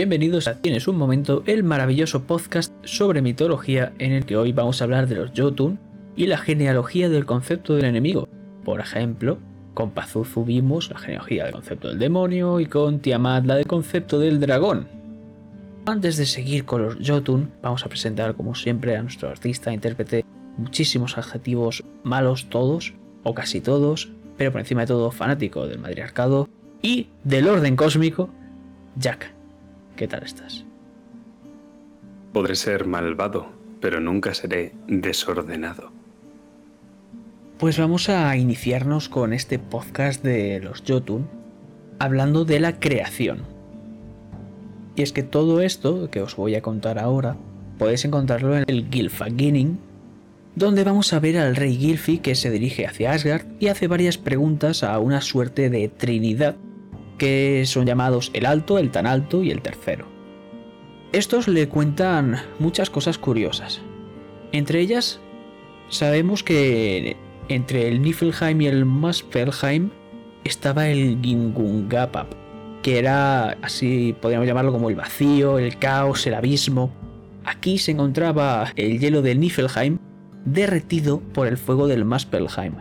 Bienvenidos a Tienes un momento, el maravilloso podcast sobre mitología en el que hoy vamos a hablar de los Jotun y la genealogía del concepto del enemigo. Por ejemplo, con Pazuzu vimos la genealogía del concepto del demonio y con Tiamat la del concepto del dragón. Antes de seguir con los Jotun, vamos a presentar como siempre a nuestro artista, intérprete, muchísimos adjetivos malos todos, o casi todos, pero por encima de todo fanático del matriarcado y del orden cósmico, Jack. ¿Qué tal estás? Podré ser malvado, pero nunca seré desordenado. Pues vamos a iniciarnos con este podcast de los Jotun, hablando de la creación. Y es que todo esto que os voy a contar ahora, podéis encontrarlo en el Gylfaginning, donde vamos a ver al rey Gylfi que se dirige hacia Asgard y hace varias preguntas a una suerte de trinidad que son llamados el alto, el tan alto y el tercero. Estos le cuentan muchas cosas curiosas. Entre ellas, sabemos que entre el Niflheim y el Muspelheim estaba el Gingungapap, que era así, podríamos llamarlo como el vacío, el caos, el abismo. Aquí se encontraba el hielo del Niflheim derretido por el fuego del Muspelheim.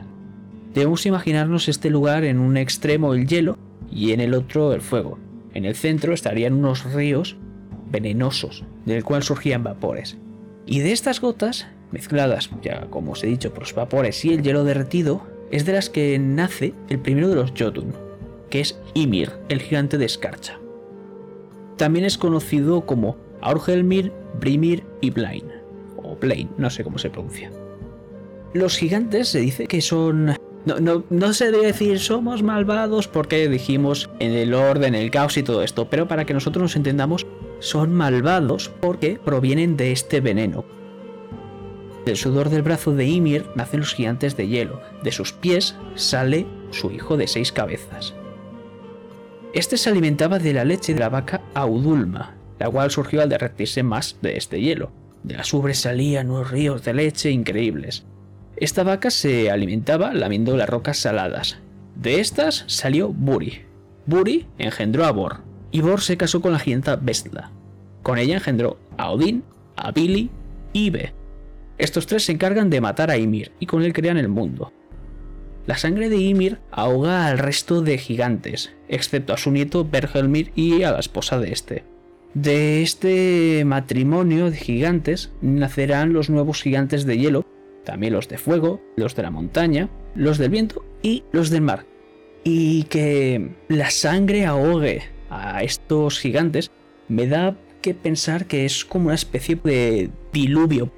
Debemos imaginarnos este lugar en un extremo el hielo y en el otro el fuego. En el centro estarían unos ríos venenosos, del cual surgían vapores. Y de estas gotas, mezcladas, ya como os he dicho, por los vapores y el hielo derretido, es de las que nace el primero de los Jotun, que es Ymir, el gigante de escarcha. También es conocido como Aurgelmir, Brimir y Blain, o Blain, no sé cómo se pronuncia. Los gigantes se dice que son no, se debe decir somos malvados porque dijimos en el orden, el caos y todo esto, pero para que nosotros nos entendamos, son malvados porque provienen de este veneno. Del sudor del brazo de Ymir nacen los gigantes de hielo, de sus pies sale su hijo de seis cabezas. Este se alimentaba de la leche de la vaca Audulma, la cual surgió al derretirse más de este hielo. De las ubres salían unos ríos de leche increíbles. Esta vaca se alimentaba lamiendo las rocas saladas. De estas salió Buri. Buri engendró a Bor, y Bor se casó con la giganta Vestla. Con ella engendró a Odín, a Billy y Be. Estos tres se encargan de matar a Ymir y con él crean el mundo. La sangre de Ymir ahoga al resto de gigantes, excepto a su nieto Bergelmir y a la esposa de este. De este matrimonio de gigantes nacerán los nuevos gigantes de hielo también los de fuego, los de la montaña, los del viento y los del mar. Y que la sangre ahogue a estos gigantes me da que pensar que es como una especie de diluvio.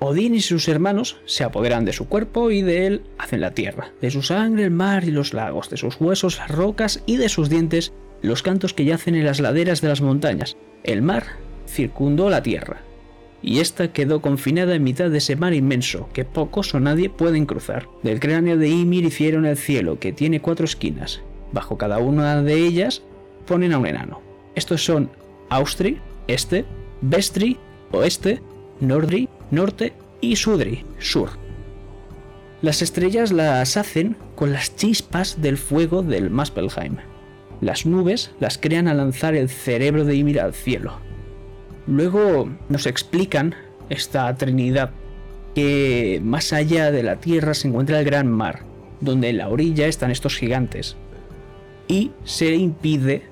Odín y sus hermanos se apoderan de su cuerpo y de él hacen la tierra, de su sangre el mar y los lagos, de sus huesos las rocas y de sus dientes los cantos que yacen en las laderas de las montañas. El mar circundó la tierra, y esta quedó confinada en mitad de ese mar inmenso, que pocos o nadie pueden cruzar. Del cráneo de Ymir hicieron el cielo, que tiene cuatro esquinas. Bajo cada una de ellas ponen a un enano. Estos son Austri, este, Vestri, oeste, Nordri, norte y Sudri, sur. Las estrellas las hacen con las chispas del fuego del Muspelheim. Las nubes las crean al lanzar el cerebro de Ymir al cielo. Luego nos explican esta Trinidad que más allá de la Tierra se encuentra el gran mar, donde en la orilla están estos gigantes. Y se impide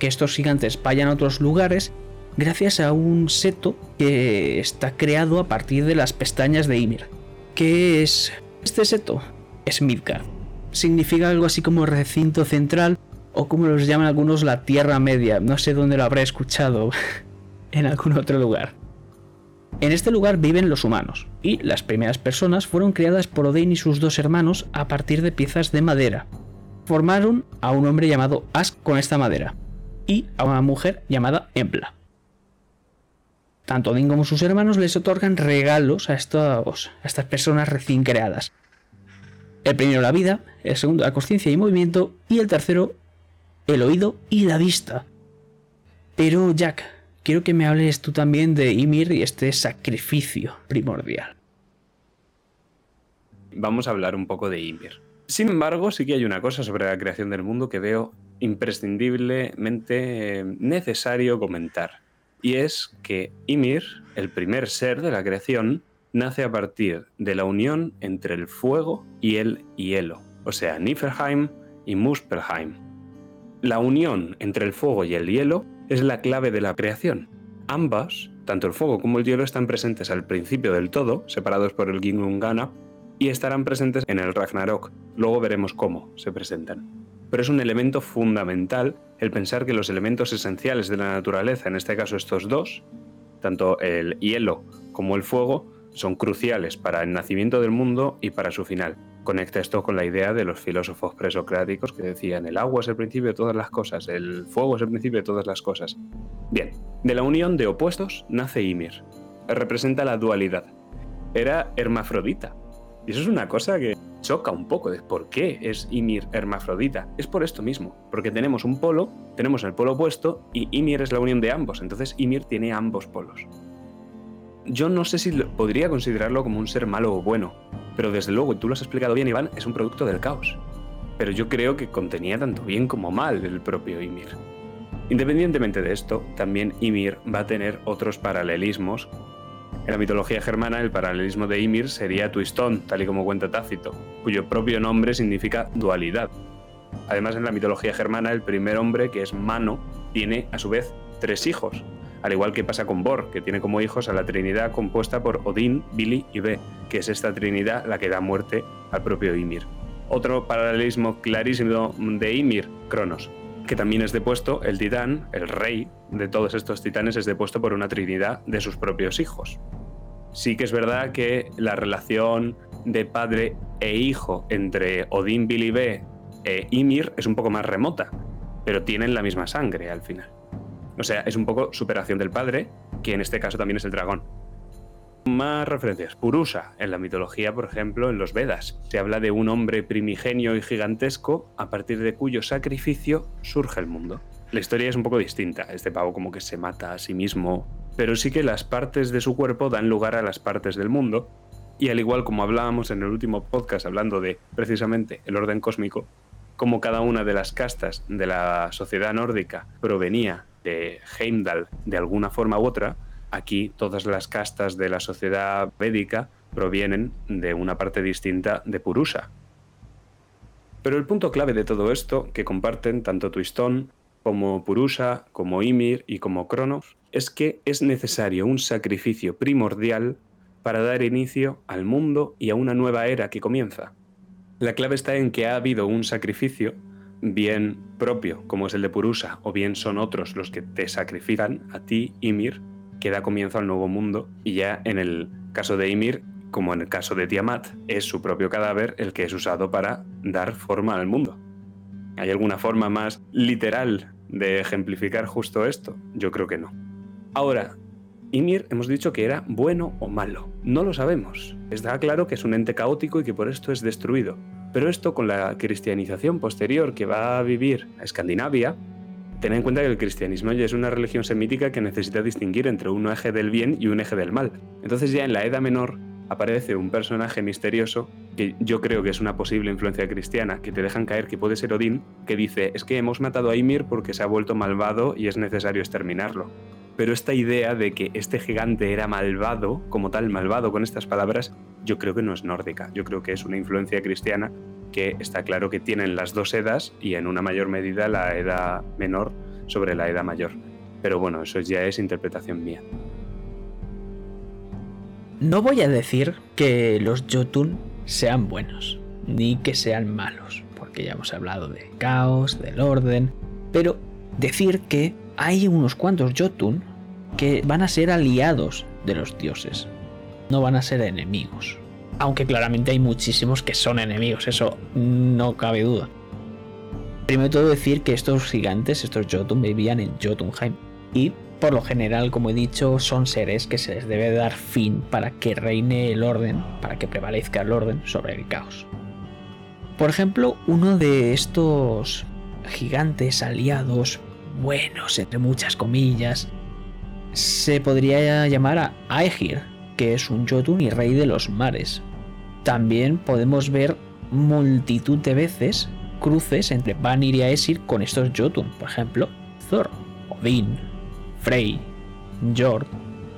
que estos gigantes vayan a otros lugares gracias a un seto que está creado a partir de las pestañas de Ymir. ¿Qué es este seto? Es Midgard. Significa algo así como recinto central o como los llaman algunos la Tierra Media. No sé dónde lo habré escuchado. en algún otro lugar. En este lugar viven los humanos, y las primeras personas fueron creadas por Odin y sus dos hermanos a partir de piezas de madera. Formaron a un hombre llamado Ask con esta madera, y a una mujer llamada Embla. Tanto Odin como sus hermanos les otorgan regalos a, a estas personas recién creadas. El primero la vida, el segundo la conciencia y movimiento, y el tercero el oído y la vista. Pero Jack, quiero que me hables tú también de Ymir y este sacrificio primordial. Vamos a hablar un poco de Ymir. Sin embargo, sí que hay una cosa sobre la creación del mundo que veo imprescindiblemente necesario comentar. Y es que Ymir, el primer ser de la creación, nace a partir de la unión entre el fuego y el hielo, o sea, Niflheim y Muspelheim. La unión entre el fuego y el hielo es la clave de la creación. Ambas, tanto el fuego como el hielo, están presentes al principio del todo, separados por el Gingungana, y estarán presentes en el Ragnarok. Luego veremos cómo se presentan. Pero es un elemento fundamental el pensar que los elementos esenciales de la naturaleza, en este caso estos dos, tanto el hielo como el fuego, son cruciales para el nacimiento del mundo y para su final. Conecta esto con la idea de los filósofos presocráticos que decían el agua es el principio de todas las cosas, el fuego es el principio de todas las cosas. Bien, de la unión de opuestos nace Ymir. Representa la dualidad. Era hermafrodita. Y eso es una cosa que choca un poco de por qué es Ymir hermafrodita. Es por esto mismo, porque tenemos un polo, tenemos el polo opuesto y Ymir es la unión de ambos, entonces Ymir tiene ambos polos yo no sé si podría considerarlo como un ser malo o bueno, pero desde luego, tú lo has explicado bien, Iván, es un producto del caos. Pero yo creo que contenía tanto bien como mal el propio Ymir. Independientemente de esto, también Ymir va a tener otros paralelismos. En la mitología germana, el paralelismo de Ymir sería Twistón, tal y como cuenta Tácito, cuyo propio nombre significa dualidad. Además, en la mitología germana, el primer hombre, que es Mano, tiene a su vez tres hijos, al igual que pasa con Bor, que tiene como hijos a la Trinidad compuesta por Odín, Billy y Be, que es esta Trinidad la que da muerte al propio Ymir. Otro paralelismo clarísimo de Ymir, Cronos, que también es depuesto, el titán, el rey de todos estos titanes, es depuesto por una Trinidad de sus propios hijos. Sí que es verdad que la relación de padre e hijo entre Odín, Billy Be e Ymir es un poco más remota, pero tienen la misma sangre al final. O sea, es un poco superación del padre, que en este caso también es el dragón. Más referencias. Purusa, en la mitología, por ejemplo, en los Vedas. Se habla de un hombre primigenio y gigantesco a partir de cuyo sacrificio surge el mundo. La historia es un poco distinta. Este pavo como que se mata a sí mismo, pero sí que las partes de su cuerpo dan lugar a las partes del mundo. Y al igual como hablábamos en el último podcast hablando de precisamente el orden cósmico, como cada una de las castas de la sociedad nórdica provenía de Heimdall de alguna forma u otra, aquí todas las castas de la sociedad védica provienen de una parte distinta de Purusa. Pero el punto clave de todo esto, que comparten tanto Twistón como Purusa, como Ymir y como Cronos, es que es necesario un sacrificio primordial para dar inicio al mundo y a una nueva era que comienza. La clave está en que ha habido un sacrificio bien propio, como es el de Purusa, o bien son otros los que te sacrifican a ti, Ymir, que da comienzo al nuevo mundo, y ya en el caso de Ymir, como en el caso de Tiamat, es su propio cadáver el que es usado para dar forma al mundo. ¿Hay alguna forma más literal de ejemplificar justo esto? Yo creo que no. Ahora, Ymir hemos dicho que era bueno o malo. No lo sabemos. Está claro que es un ente caótico y que por esto es destruido. Pero esto con la cristianización posterior que va a vivir a Escandinavia, ten en cuenta que el cristianismo ya es una religión semítica que necesita distinguir entre un eje del bien y un eje del mal. Entonces ya en la Edad Menor aparece un personaje misterioso que yo creo que es una posible influencia cristiana, que te dejan caer que puede ser Odín, que dice, es que hemos matado a Ymir porque se ha vuelto malvado y es necesario exterminarlo. Pero esta idea de que este gigante era malvado, como tal malvado con estas palabras, yo creo que no es nórdica, yo creo que es una influencia cristiana que está claro que tienen las dos edas y en una mayor medida la edad menor sobre la edad mayor. Pero bueno, eso ya es interpretación mía. No voy a decir que los Jotun sean buenos, ni que sean malos, porque ya hemos hablado de caos, del orden, pero decir que hay unos cuantos Jotun que van a ser aliados de los dioses, no van a ser enemigos. Aunque claramente hay muchísimos que son enemigos, eso no cabe duda. Primero todo decir que estos gigantes, estos Jotun, vivían en Jotunheim y por lo general, como he dicho, son seres que se les debe dar fin para que reine el orden, para que prevalezca el orden sobre el caos. Por ejemplo, uno de estos gigantes aliados, buenos entre muchas comillas, se podría llamar a Aegir, que es un Jotun y rey de los mares. También podemos ver multitud de veces cruces entre Vanir y Aesir con estos Jotun, por ejemplo, Thor, Odin, Frey, Jord.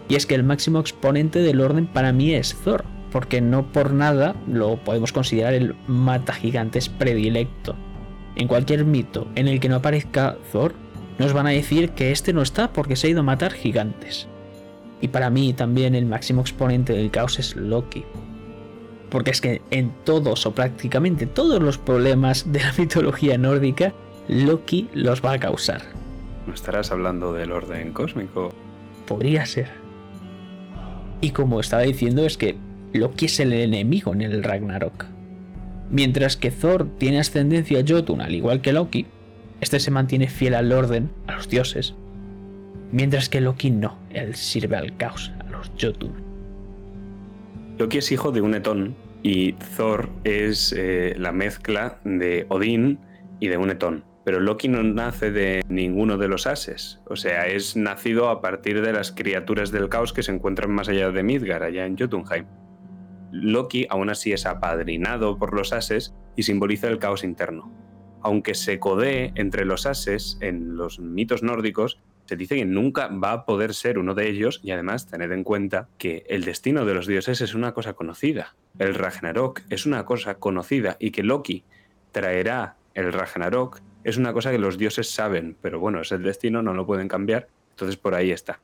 Y es que el máximo exponente del orden para mí es Thor, porque no por nada lo podemos considerar el mata gigantes predilecto. En cualquier mito en el que no aparezca Thor, nos van a decir que este no está porque se ha ido a matar gigantes. Y para mí también el máximo exponente del caos es Loki. Porque es que en todos o prácticamente todos los problemas de la mitología nórdica, Loki los va a causar. ¿No estarás hablando del orden cósmico? Podría ser. Y como estaba diciendo es que Loki es el enemigo en el Ragnarok. Mientras que Thor tiene ascendencia a Jotun al igual que Loki, este se mantiene fiel al orden, a los dioses, mientras que Loki no, él sirve al caos, a los Jotun. Loki es hijo de un Etón y Thor es eh, la mezcla de Odín y de un Etón. Pero Loki no nace de ninguno de los ases, o sea, es nacido a partir de las criaturas del caos que se encuentran más allá de Midgard, allá en Jotunheim. Loki aún así es apadrinado por los ases y simboliza el caos interno aunque se codee entre los ases en los mitos nórdicos, se dice que nunca va a poder ser uno de ellos y además tened en cuenta que el destino de los dioses es una cosa conocida. El Ragnarok es una cosa conocida y que Loki traerá el Ragnarok es una cosa que los dioses saben, pero bueno, es el destino, no lo pueden cambiar, entonces por ahí está.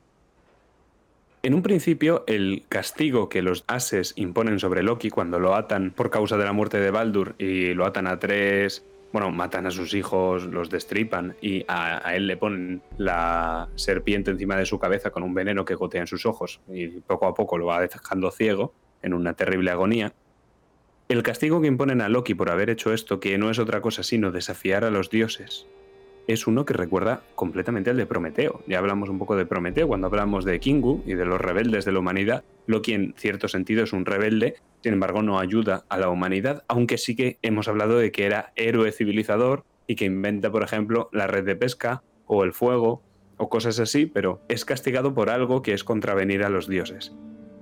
En un principio, el castigo que los ases imponen sobre Loki cuando lo atan por causa de la muerte de Baldur y lo atan a tres bueno, matan a sus hijos, los destripan y a, él le ponen la serpiente encima de su cabeza con un veneno que gotea en sus ojos y poco a poco lo va dejando ciego en una terrible agonía. El castigo que imponen a Loki por haber hecho esto, que no es otra cosa sino desafiar a los dioses, es uno que recuerda completamente al de Prometeo. Ya hablamos un poco de Prometeo cuando hablamos de Kingu y de los rebeldes de la humanidad. Loki en cierto sentido es un rebelde, sin embargo no ayuda a la humanidad, aunque sí que hemos hablado de que era héroe civilizador y que inventa, por ejemplo, la red de pesca o el fuego o cosas así, pero es castigado por algo que es contravenir a los dioses.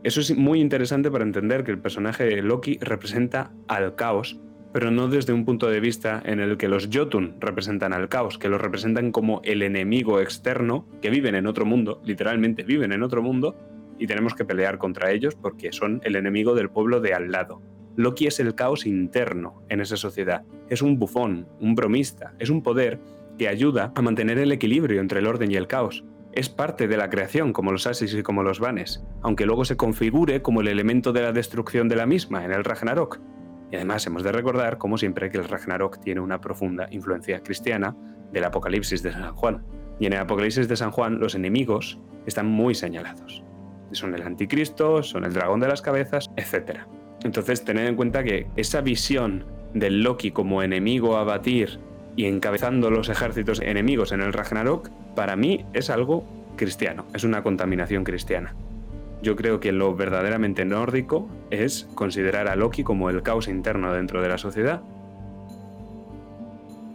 Eso es muy interesante para entender que el personaje de Loki representa al caos pero no desde un punto de vista en el que los Jotun representan al caos, que los representan como el enemigo externo, que viven en otro mundo, literalmente viven en otro mundo, y tenemos que pelear contra ellos porque son el enemigo del pueblo de al lado. Loki es el caos interno en esa sociedad, es un bufón, un bromista, es un poder que ayuda a mantener el equilibrio entre el orden y el caos. Es parte de la creación, como los Asis y como los Vanes, aunque luego se configure como el elemento de la destrucción de la misma en el Ragnarok. Y además hemos de recordar, como siempre, que el Ragnarok tiene una profunda influencia cristiana del Apocalipsis de San Juan. Y en el Apocalipsis de San Juan los enemigos están muy señalados. Son el anticristo, son el dragón de las cabezas, etc. Entonces tened en cuenta que esa visión del Loki como enemigo a batir y encabezando los ejércitos enemigos en el Ragnarok, para mí es algo cristiano, es una contaminación cristiana. Yo creo que lo verdaderamente nórdico es considerar a Loki como el caos interno dentro de la sociedad.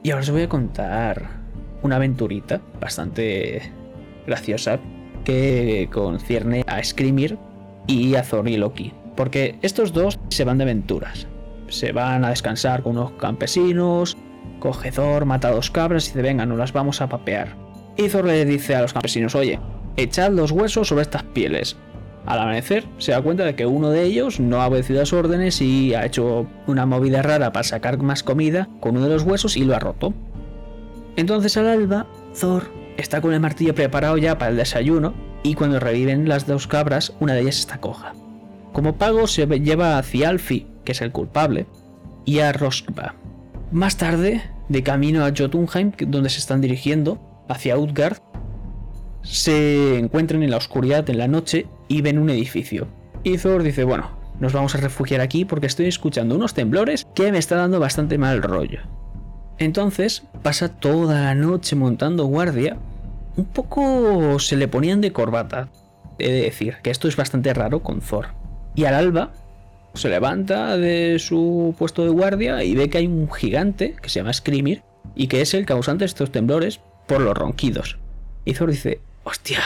Y ahora os voy a contar una aventurita bastante graciosa que concierne a Screamir y a Thor y Loki. Porque estos dos se van de aventuras. Se van a descansar con unos campesinos, coge Thor, mata dos cabras y dice, venga, nos las vamos a papear. Y Thor le dice a los campesinos, oye, echad los huesos sobre estas pieles. Al amanecer se da cuenta de que uno de ellos no ha obedecido a sus órdenes y ha hecho una movida rara para sacar más comida con uno de los huesos y lo ha roto. Entonces al alba, Thor está con el martillo preparado ya para el desayuno y cuando reviven las dos cabras, una de ellas está coja. Como pago se lleva a Thialfi, que es el culpable, y a Roskva. Más tarde, de camino a Jotunheim, donde se están dirigiendo, hacia Utgard, se encuentran en la oscuridad en la noche y ven un edificio. Y Thor dice, bueno, nos vamos a refugiar aquí porque estoy escuchando unos temblores que me está dando bastante mal rollo. Entonces pasa toda la noche montando guardia. Un poco se le ponían de corbata. He de decir que esto es bastante raro con Thor. Y al alba se levanta de su puesto de guardia y ve que hay un gigante que se llama Screamir y que es el causante de estos temblores por los ronquidos. Y Thor dice, hostia,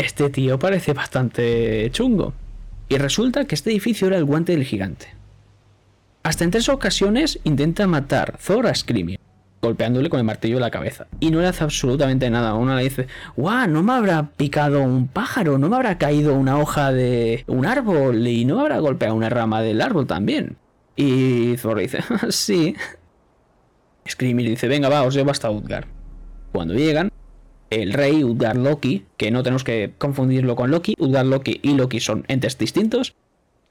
este tío parece bastante chungo. Y resulta que este edificio era el guante del gigante. Hasta en tres ocasiones intenta matar Thor a Screaming, golpeándole con el martillo en la cabeza. Y no le hace absolutamente nada. Una le dice, ¡guau! No me habrá picado un pájaro, no me habrá caído una hoja de un árbol y no me habrá golpeado una rama del árbol también. Y Thor dice, sí. Screaming dice, venga, va, os llevo hasta Utgar. Cuando llegan, el rey Utgar Loki, que no tenemos que confundirlo con Loki, Utgar Loki y Loki son entes distintos,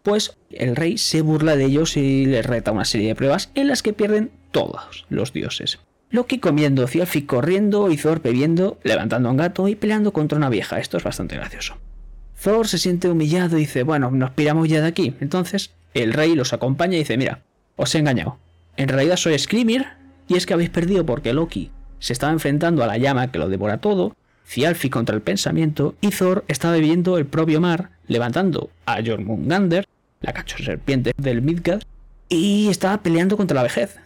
pues el rey se burla de ellos y les reta una serie de pruebas en las que pierden todos los dioses. Loki comiendo, Thialfi corriendo y Thor bebiendo, levantando un gato y peleando contra una vieja. Esto es bastante gracioso. Thor se siente humillado y dice, bueno, nos piramos ya de aquí. Entonces el rey los acompaña y dice, mira, os he engañado. En realidad soy Screamer y es que habéis perdido porque Loki se estaba enfrentando a la llama que lo devora todo, Thialfi contra el pensamiento y Thor estaba viviendo el propio mar, levantando a Jormungandr, la cacho serpiente del Midgard, y estaba peleando contra la vejez.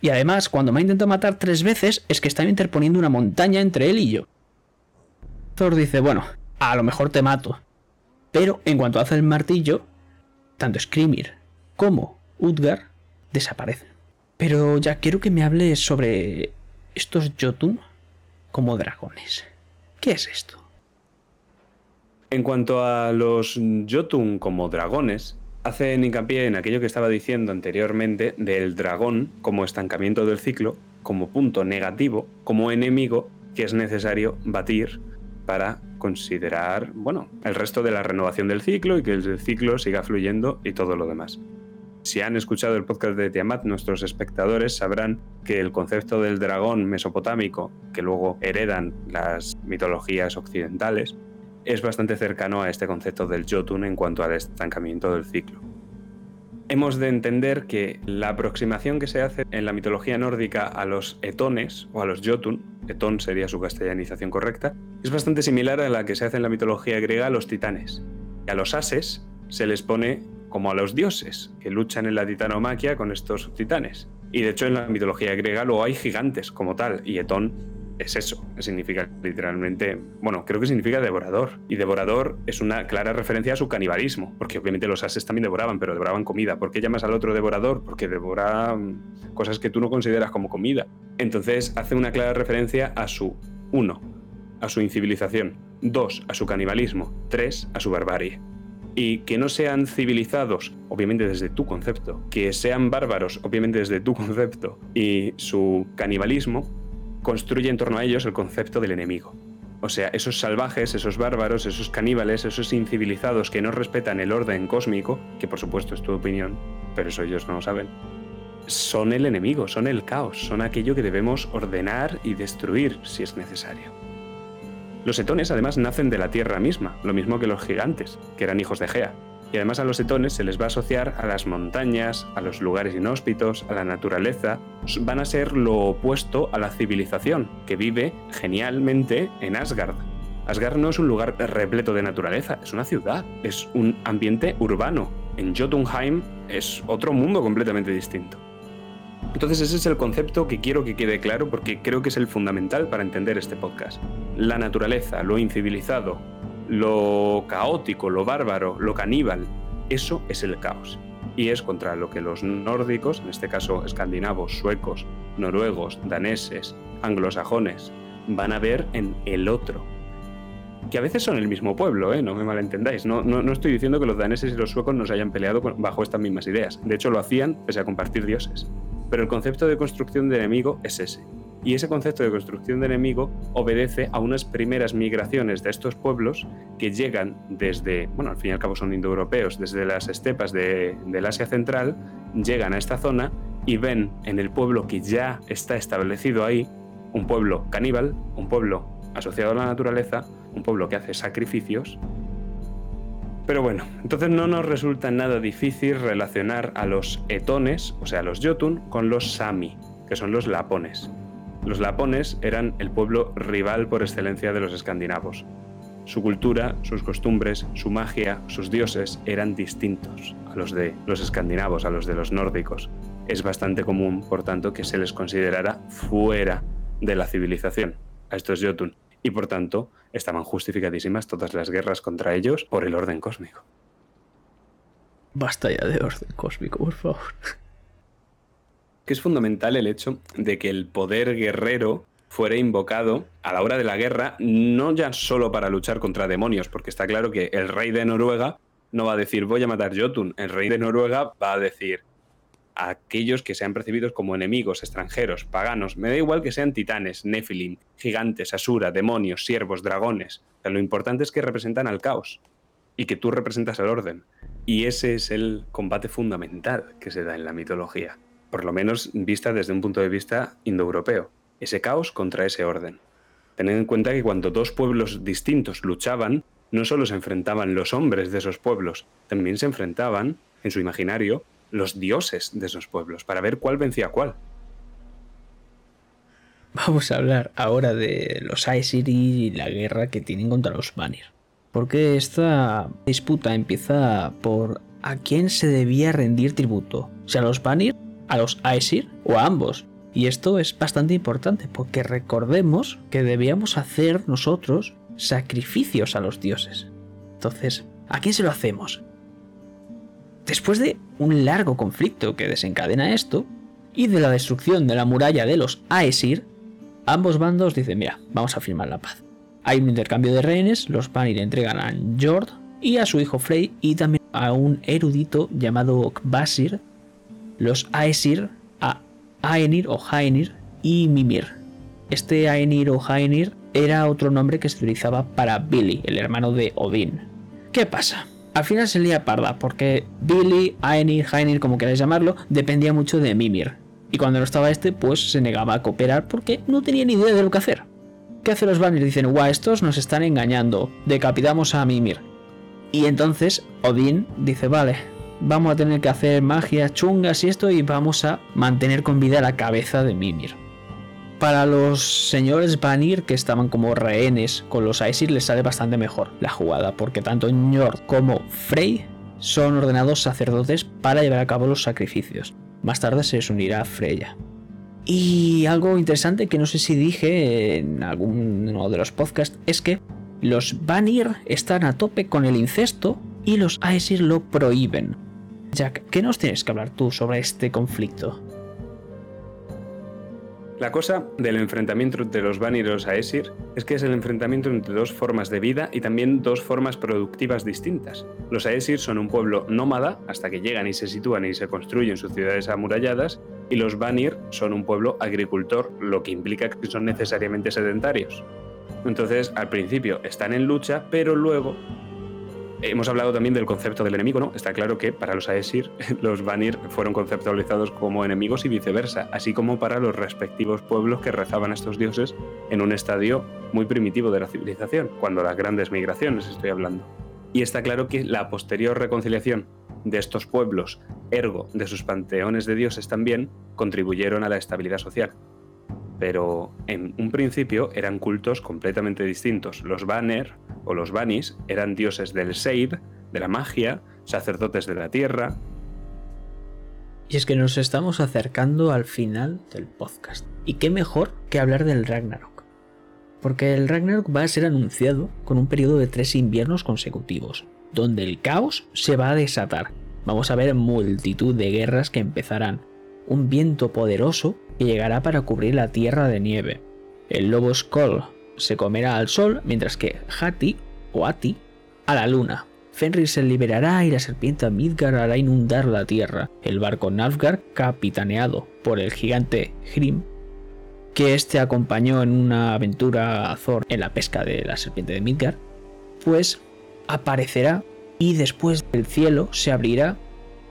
Y además, cuando me ha intentado matar tres veces, es que estaba interponiendo una montaña entre él y yo. Thor dice, bueno, a lo mejor te mato. Pero en cuanto hace el martillo, tanto Skrimir como Utgar desaparecen. Pero ya quiero que me hables sobre estos Jotun como dragones. ¿Qué es esto? En cuanto a los Jotun como dragones, hacen hincapié en aquello que estaba diciendo anteriormente del dragón como estancamiento del ciclo, como punto negativo, como enemigo que es necesario batir para considerar, bueno, el resto de la renovación del ciclo y que el ciclo siga fluyendo y todo lo demás. Si han escuchado el podcast de Tiamat, nuestros espectadores sabrán que el concepto del dragón mesopotámico, que luego heredan las mitologías occidentales, es bastante cercano a este concepto del Jotun en cuanto al estancamiento del ciclo. Hemos de entender que la aproximación que se hace en la mitología nórdica a los etones o a los Jotun, etón sería su castellanización correcta, es bastante similar a la que se hace en la mitología griega a los titanes. Y a los ases se les pone como a los dioses, que luchan en la titanomaquia con estos titanes. Y de hecho en la mitología griega luego hay gigantes como tal, y Etón es eso, significa literalmente, bueno, creo que significa devorador. Y devorador es una clara referencia a su canibalismo, porque obviamente los ases también devoraban, pero devoraban comida. ¿Por qué llamas al otro devorador? Porque devora mm, cosas que tú no consideras como comida. Entonces hace una clara referencia a su, uno, a su incivilización, dos, a su canibalismo, tres, a su barbarie y que no sean civilizados, obviamente desde tu concepto, que sean bárbaros, obviamente desde tu concepto, y su canibalismo, construye en torno a ellos el concepto del enemigo. O sea, esos salvajes, esos bárbaros, esos caníbales, esos incivilizados que no respetan el orden cósmico, que por supuesto es tu opinión, pero eso ellos no lo saben, son el enemigo, son el caos, son aquello que debemos ordenar y destruir si es necesario. Los etones además nacen de la tierra misma, lo mismo que los gigantes, que eran hijos de Gea. Y además a los etones se les va a asociar a las montañas, a los lugares inhóspitos, a la naturaleza. Van a ser lo opuesto a la civilización, que vive genialmente en Asgard. Asgard no es un lugar repleto de naturaleza, es una ciudad, es un ambiente urbano. En Jotunheim es otro mundo completamente distinto. Entonces ese es el concepto que quiero que quede claro porque creo que es el fundamental para entender este podcast. La naturaleza, lo incivilizado, lo caótico, lo bárbaro, lo caníbal, eso es el caos. Y es contra lo que los nórdicos, en este caso escandinavos, suecos, noruegos, daneses, anglosajones, van a ver en el otro. Que a veces son el mismo pueblo, ¿eh? no me malentendáis. No, no, no estoy diciendo que los daneses y los suecos nos hayan peleado bajo estas mismas ideas. De hecho, lo hacían pese a compartir dioses. Pero el concepto de construcción de enemigo es ese. Y ese concepto de construcción de enemigo obedece a unas primeras migraciones de estos pueblos que llegan desde, bueno, al fin y al cabo son indoeuropeos, desde las estepas de, del Asia Central, llegan a esta zona y ven en el pueblo que ya está establecido ahí un pueblo caníbal, un pueblo asociado a la naturaleza, un pueblo que hace sacrificios pero bueno, entonces no nos resulta nada difícil relacionar a los etones, o sea, los jotun, con los sami, que son los lapones. Los lapones eran el pueblo rival por excelencia de los escandinavos. Su cultura, sus costumbres, su magia, sus dioses eran distintos a los de los escandinavos, a los de los nórdicos. Es bastante común, por tanto, que se les considerara fuera de la civilización a estos jotun y por tanto estaban justificadísimas todas las guerras contra ellos por el orden cósmico. Basta ya de orden cósmico, por favor. que es fundamental el hecho de que el poder guerrero fuera invocado a la hora de la guerra, no ya solo para luchar contra demonios, porque está claro que el rey de Noruega no va a decir voy a matar Jotun, el rey de Noruega va a decir a aquellos que sean percibidos como enemigos, extranjeros, paganos, me da igual que sean titanes, Nephilim, gigantes, asura, demonios, siervos, dragones, lo importante es que representan al caos y que tú representas al orden. Y ese es el combate fundamental que se da en la mitología, por lo menos vista desde un punto de vista indoeuropeo ese caos contra ese orden. Tened en cuenta que cuando dos pueblos distintos luchaban, no solo se enfrentaban los hombres de esos pueblos, también se enfrentaban, en su imaginario, los dioses de esos pueblos, para ver cuál vencía a cuál. Vamos a hablar ahora de los Aesir y la guerra que tienen contra los Vanir. Porque esta disputa empieza por a quién se debía rendir tributo, si a los Vanir, a los Aesir o a ambos. Y esto es bastante importante porque recordemos que debíamos hacer nosotros sacrificios a los dioses. Entonces, ¿a quién se lo hacemos? Después de un largo conflicto que desencadena esto, y de la destrucción de la muralla de los Aesir, ambos bandos dicen, mira, vamos a firmar la paz. Hay un intercambio de rehenes, los Vanir entregan a Jord y a su hijo Frey y también a un erudito llamado Kvasir. Los Aesir Aenir o Haenir y Mimir. Este Aenir o Haenir era otro nombre que se utilizaba para Billy, el hermano de Odín. ¿Qué pasa? Al final se lía parda, porque Billy, Aenir, Haenir, como queráis llamarlo, dependía mucho de Mimir. Y cuando no estaba este, pues se negaba a cooperar porque no tenía ni idea de lo que hacer. ¿Qué hacen los Vanir? Dicen, guau, estos nos están engañando, decapitamos a Mimir. Y entonces Odín dice, vale, vamos a tener que hacer magias chungas y esto y vamos a mantener con vida la cabeza de Mimir. Para los señores Vanir que estaban como rehenes con los Aesir les sale bastante mejor la jugada porque tanto Njord como Frey son ordenados sacerdotes para llevar a cabo los sacrificios. Más tarde se les unirá Freya. Y algo interesante que no sé si dije en alguno de los podcasts es que los Vanir están a tope con el incesto y los Aesir lo prohíben. Jack, ¿qué nos tienes que hablar tú sobre este conflicto? La cosa del enfrentamiento entre los Vanir y los Aesir es que es el enfrentamiento entre dos formas de vida y también dos formas productivas distintas. Los Aesir son un pueblo nómada hasta que llegan y se sitúan y se construyen sus ciudades amuralladas, y los Vanir son un pueblo agricultor, lo que implica que son necesariamente sedentarios. Entonces, al principio están en lucha, pero luego Hemos hablado también del concepto del enemigo, ¿no? Está claro que para los Aesir, los Vanir fueron conceptualizados como enemigos y viceversa, así como para los respectivos pueblos que rezaban a estos dioses en un estadio muy primitivo de la civilización, cuando las grandes migraciones estoy hablando. Y está claro que la posterior reconciliación de estos pueblos, ergo de sus panteones de dioses también, contribuyeron a la estabilidad social pero en un principio eran cultos completamente distintos. Los Banner o los Vanis eran dioses del Seid, de la magia, sacerdotes de la tierra. Y es que nos estamos acercando al final del podcast. Y qué mejor que hablar del Ragnarok. Porque el Ragnarok va a ser anunciado con un periodo de tres inviernos consecutivos, donde el caos se va a desatar. Vamos a ver multitud de guerras que empezarán, un viento poderoso que llegará para cubrir la tierra de nieve. El lobo Skoll se comerá al sol, mientras que Hati o Ati a la luna. Fenrir se liberará y la serpiente Midgard hará inundar la tierra. El barco Nalfgaard, capitaneado por el gigante Hrim, que este acompañó en una aventura a Thor en la pesca de la serpiente de Midgard, pues aparecerá y después el cielo se abrirá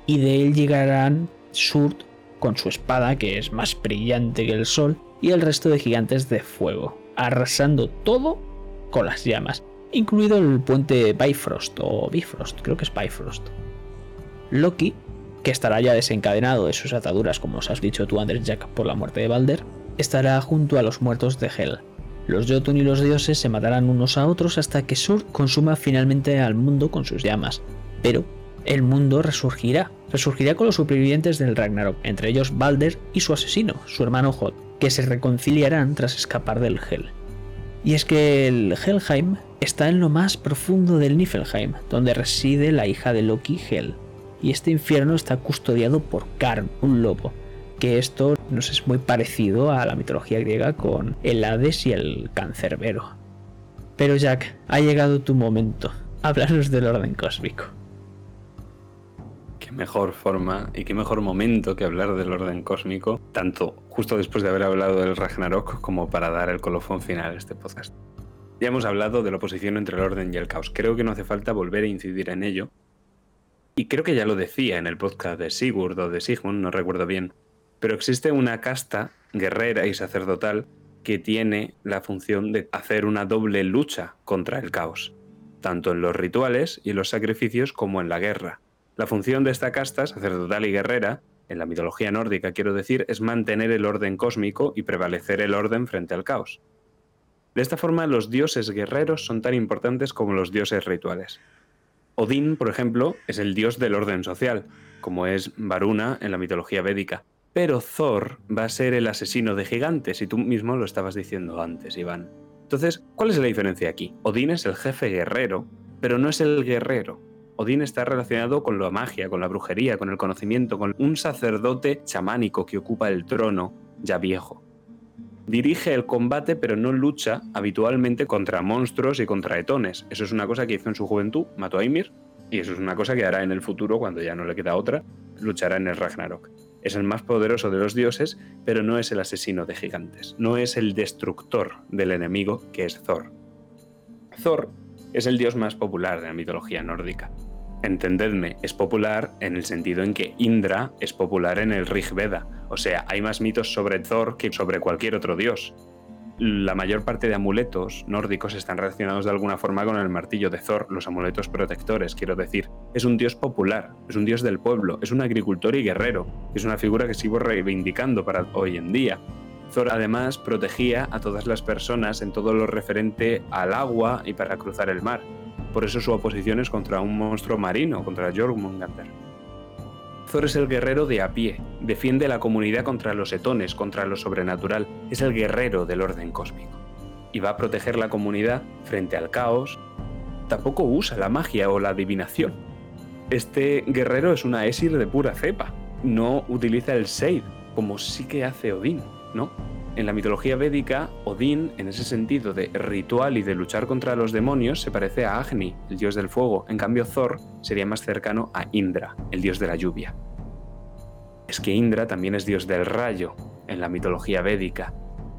y de él llegarán Surt con su espada que es más brillante que el sol, y el resto de gigantes de fuego, arrasando todo con las llamas, incluido el puente Bifrost o Bifrost, creo que es Bifrost. Loki, que estará ya desencadenado de sus ataduras, como os has dicho tú, Andrés Jack, por la muerte de Balder, estará junto a los muertos de Hel. Los Jotun y los dioses se matarán unos a otros hasta que Sur consuma finalmente al mundo con sus llamas, pero el mundo resurgirá. Resurgirá con los supervivientes del Ragnarok, entre ellos Balder y su asesino, su hermano Hod, que se reconciliarán tras escapar del Hel. Y es que el Helheim está en lo más profundo del Niflheim, donde reside la hija de Loki, Hel. Y este infierno está custodiado por Karn, un lobo. que esto nos es muy parecido a la mitología griega con el Hades y el cancerbero. Pero Jack, ha llegado tu momento. Háblanos del orden cósmico. Qué mejor forma y qué mejor momento que hablar del orden cósmico, tanto justo después de haber hablado del Ragnarok como para dar el colofón final a este podcast. Ya hemos hablado de la oposición entre el orden y el caos. Creo que no hace falta volver a incidir en ello. Y creo que ya lo decía en el podcast de Sigurd o de Sigmund, no recuerdo bien. Pero existe una casta guerrera y sacerdotal que tiene la función de hacer una doble lucha contra el caos, tanto en los rituales y los sacrificios como en la guerra. La función de esta casta, sacerdotal y guerrera, en la mitología nórdica quiero decir, es mantener el orden cósmico y prevalecer el orden frente al caos. De esta forma, los dioses guerreros son tan importantes como los dioses rituales. Odín, por ejemplo, es el dios del orden social, como es Varuna en la mitología védica. Pero Thor va a ser el asesino de gigantes, y tú mismo lo estabas diciendo antes, Iván. Entonces, ¿cuál es la diferencia aquí? Odín es el jefe guerrero, pero no es el guerrero. Odín está relacionado con la magia, con la brujería, con el conocimiento, con un sacerdote chamánico que ocupa el trono ya viejo dirige el combate pero no lucha habitualmente contra monstruos y contra etones. Eso es una cosa que hizo en su juventud, mató a Ymir, y eso es una cosa que hará en el futuro cuando ya no le queda otra, luchará en el Ragnarok. Es el más poderoso de los dioses, pero no es el asesino de gigantes, no es el destructor del enemigo que es Thor. Thor es el dios más popular de la mitología nórdica. Entendedme, es popular en el sentido en que Indra es popular en el Rig Veda, o sea, hay más mitos sobre Thor que sobre cualquier otro dios. La mayor parte de amuletos nórdicos están relacionados de alguna forma con el martillo de Thor, los amuletos protectores, quiero decir. Es un dios popular, es un dios del pueblo, es un agricultor y guerrero, es una figura que sigo reivindicando para hoy en día. Thor además protegía a todas las personas en todo lo referente al agua y para cruzar el mar por eso su oposición es contra un monstruo marino, contra Jormungandr. Thor es el guerrero de a pie, defiende la comunidad contra los etones, contra lo sobrenatural, es el guerrero del orden cósmico. Y va a proteger la comunidad frente al caos. Tampoco usa la magia o la adivinación. Este guerrero es una Esir de pura cepa. No utiliza el Seid, como sí que hace Odín, ¿no? En la mitología védica, Odín, en ese sentido de ritual y de luchar contra los demonios, se parece a Agni, el dios del fuego. En cambio, Thor sería más cercano a Indra, el dios de la lluvia. Es que Indra también es dios del rayo en la mitología védica.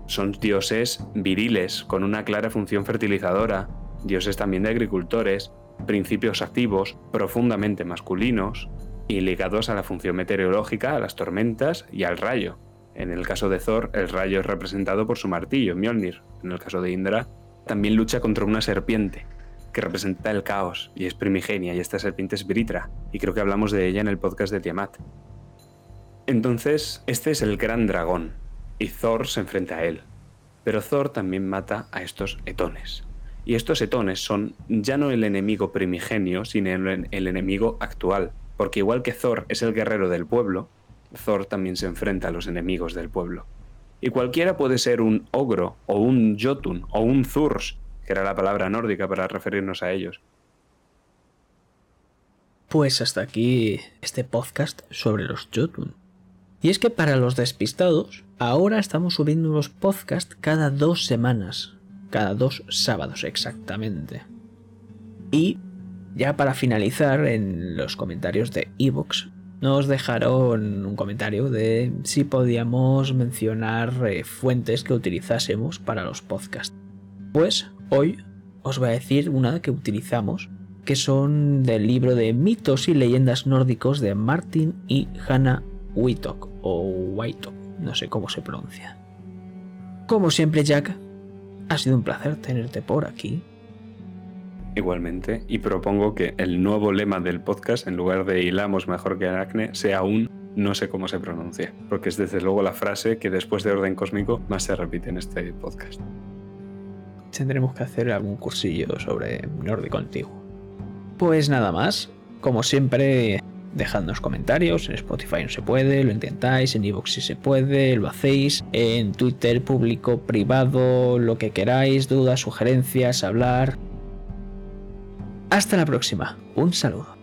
Son dioses viriles, con una clara función fertilizadora, dioses también de agricultores, principios activos, profundamente masculinos y ligados a la función meteorológica, a las tormentas y al rayo. En el caso de Thor, el rayo es representado por su martillo, Mjolnir. En el caso de Indra, también lucha contra una serpiente, que representa el caos y es primigenia, y esta serpiente es Britra, y creo que hablamos de ella en el podcast de Tiamat. Entonces, este es el gran dragón, y Thor se enfrenta a él. Pero Thor también mata a estos etones. Y estos etones son ya no el enemigo primigenio, sino el enemigo actual, porque igual que Thor es el guerrero del pueblo, Thor también se enfrenta a los enemigos del pueblo. Y cualquiera puede ser un ogro, o un jotun, o un zurs, que era la palabra nórdica para referirnos a ellos. Pues hasta aquí este podcast sobre los jotun. Y es que para los despistados, ahora estamos subiendo los podcasts cada dos semanas, cada dos sábados exactamente. Y ya para finalizar, en los comentarios de Evox nos dejaron un comentario de si podíamos mencionar eh, fuentes que utilizásemos para los podcasts. Pues hoy os voy a decir una que utilizamos, que son del libro de mitos y leyendas nórdicos de Martin y Hannah Whitok, o Whitok, no sé cómo se pronuncia. Como siempre, Jack, ha sido un placer tenerte por aquí. Igualmente, y propongo que el nuevo lema del podcast, en lugar de hilamos mejor que acne, sea un no sé cómo se pronuncia, porque es desde luego la frase que después de orden cósmico más se repite en este podcast. Tendremos que hacer algún cursillo sobre nórdico antiguo. Pues nada más, como siempre, dejadnos comentarios, en Spotify no se puede, lo intentáis, en Evox sí se puede, lo hacéis, en Twitter público, privado, lo que queráis, dudas, sugerencias, hablar, hasta la próxima. Un saludo.